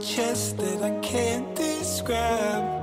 chest that I can't describe.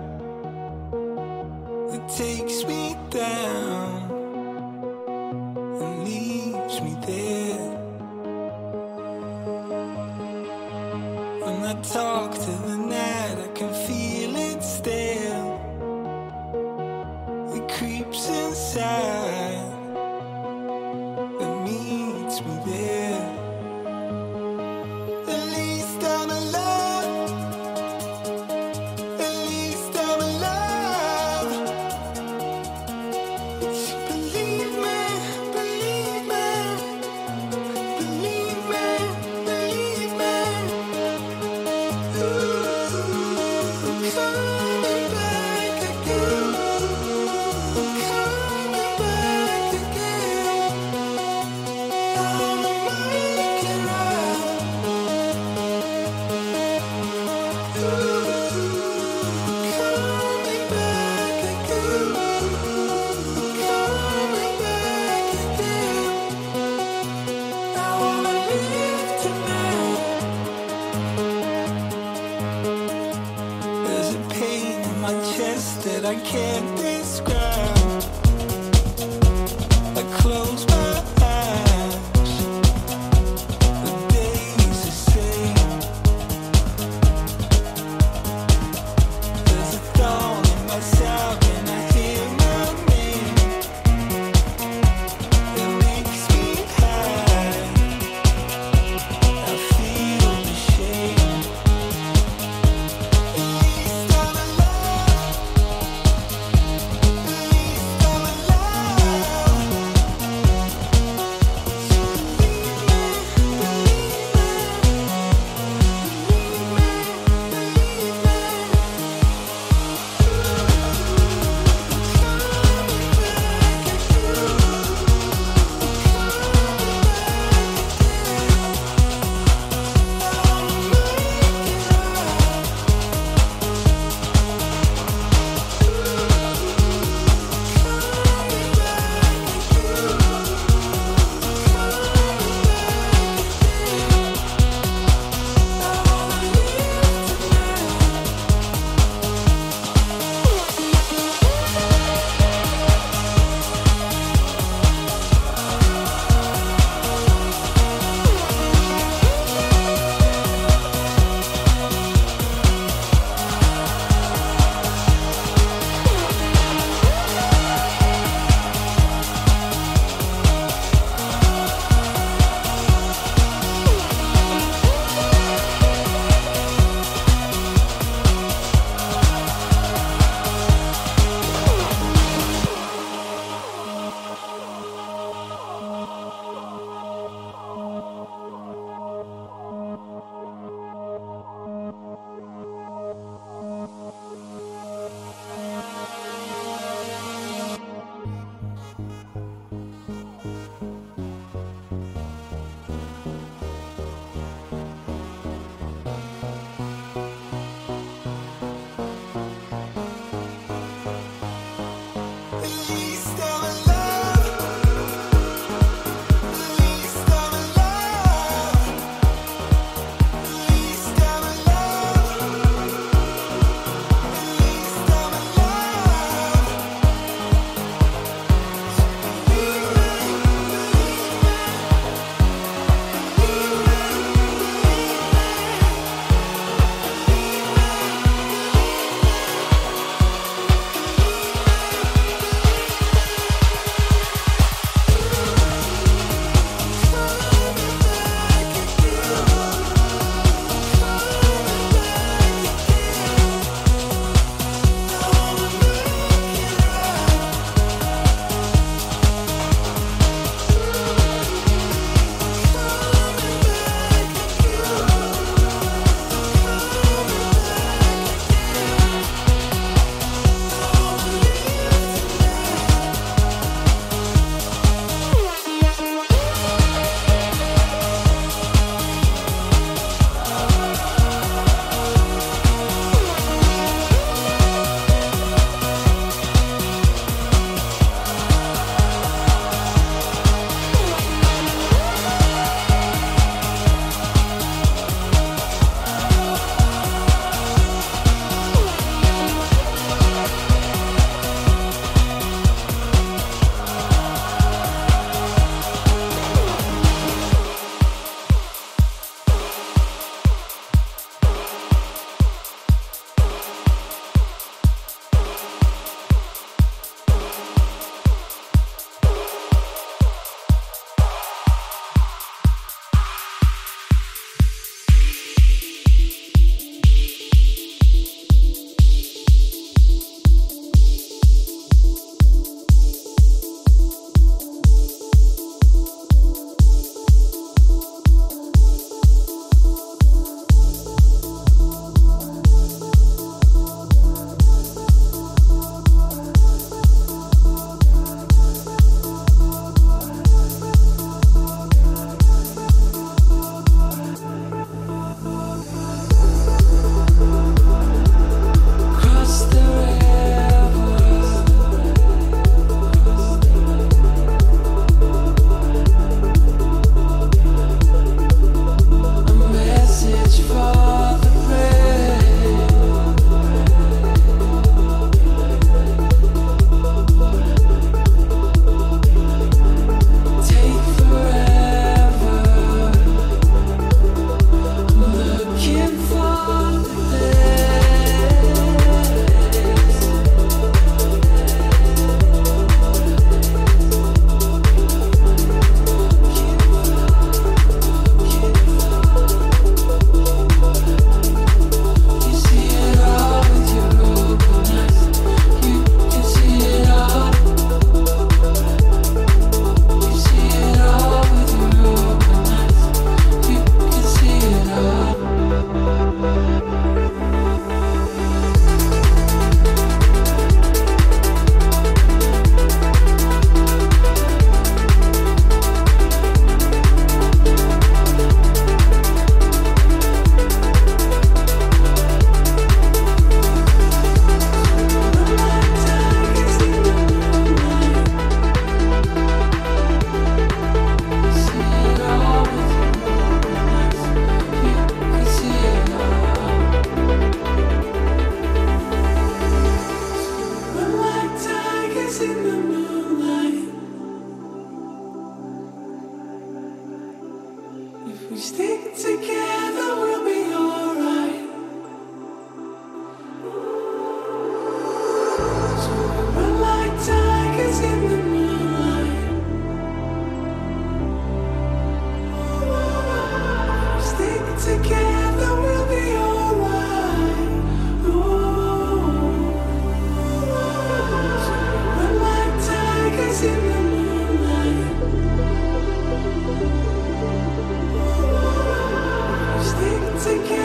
we can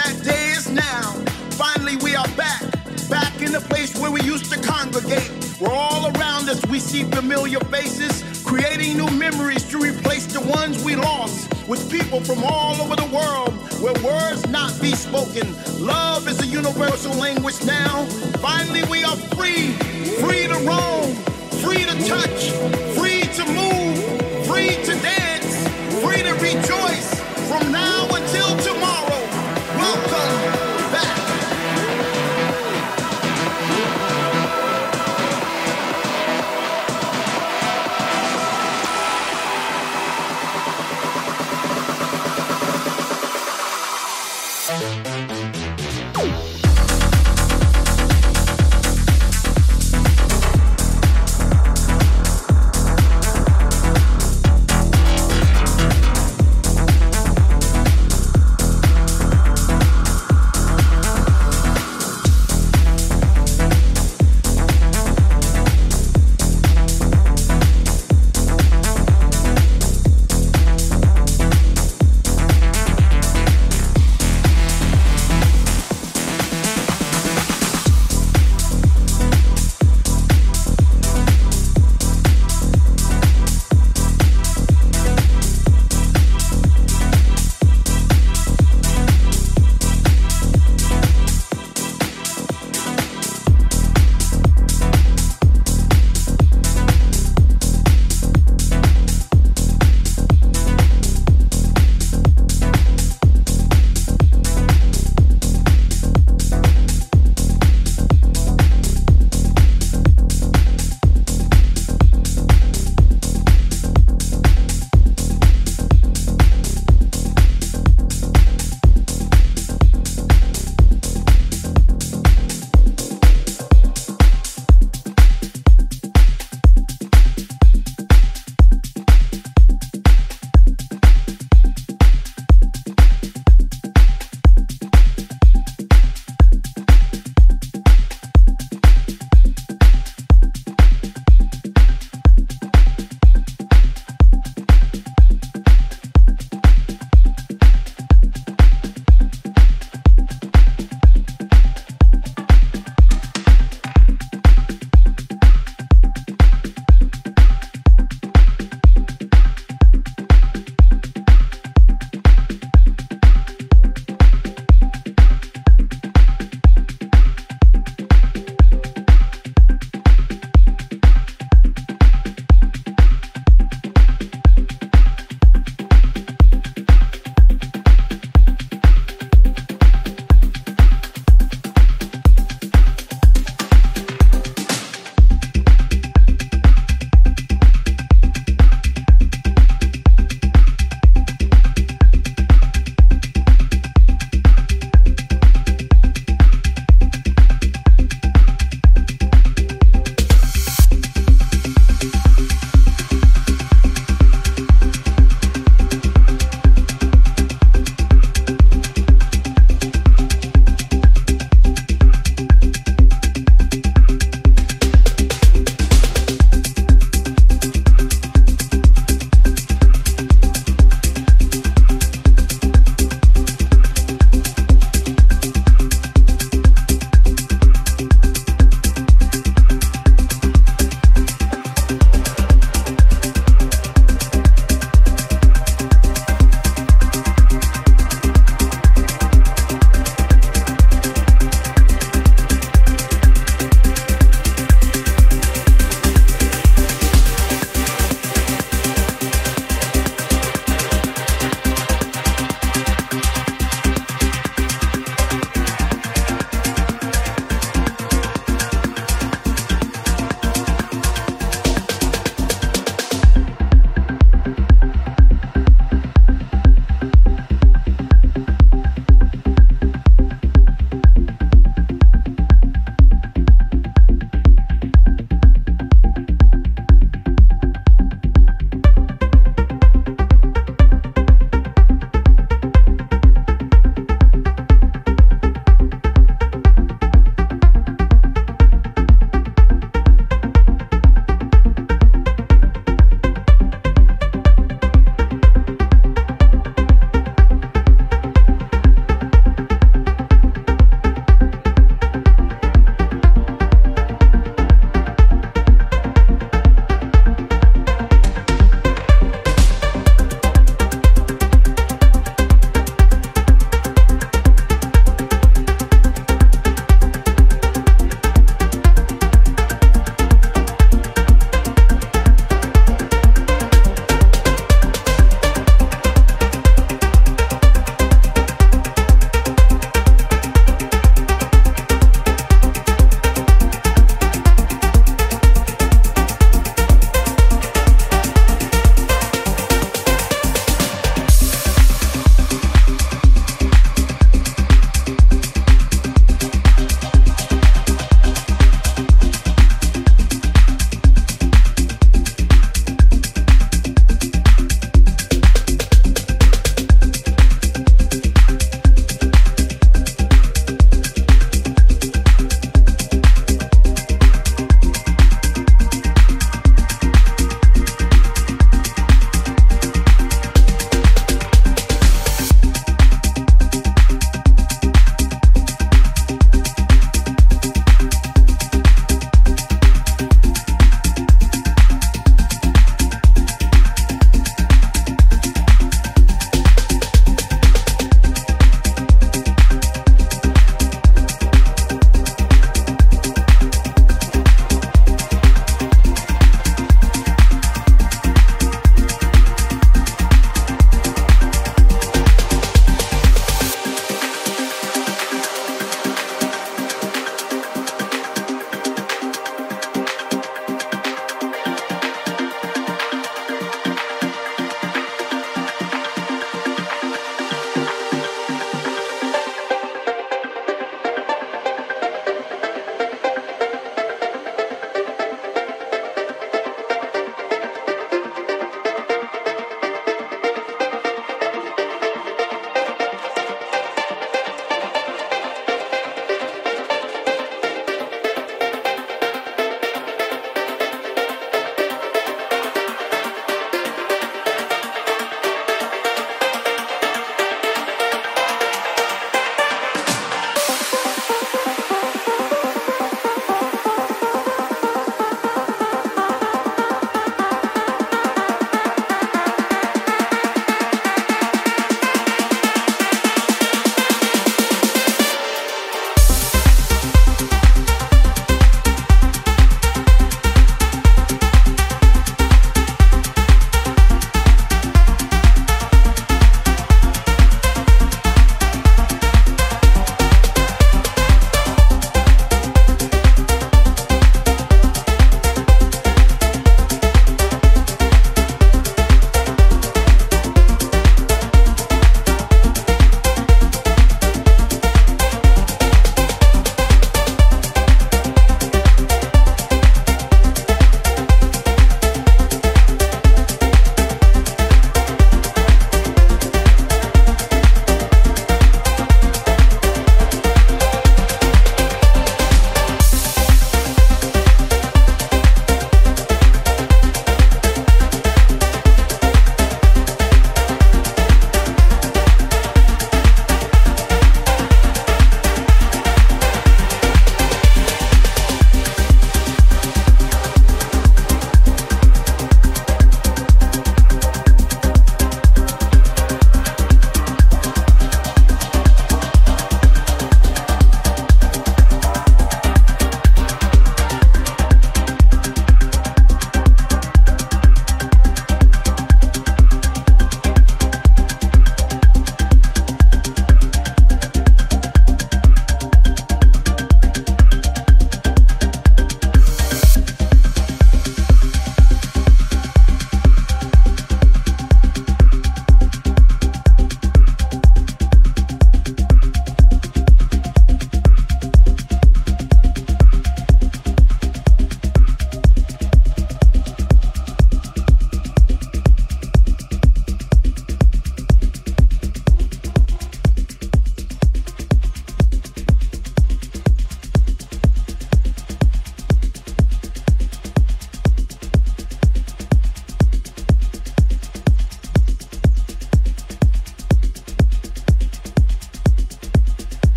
that day is now. Finally, we are back, back in the place where we used to congregate. We're all around us, we see familiar faces, creating new memories to replace the ones we lost with people from all over the world where words not be spoken. Love is a universal language now. Finally, we are free, free to roam, free to touch, free to move, free to dance, free to rejoice from now until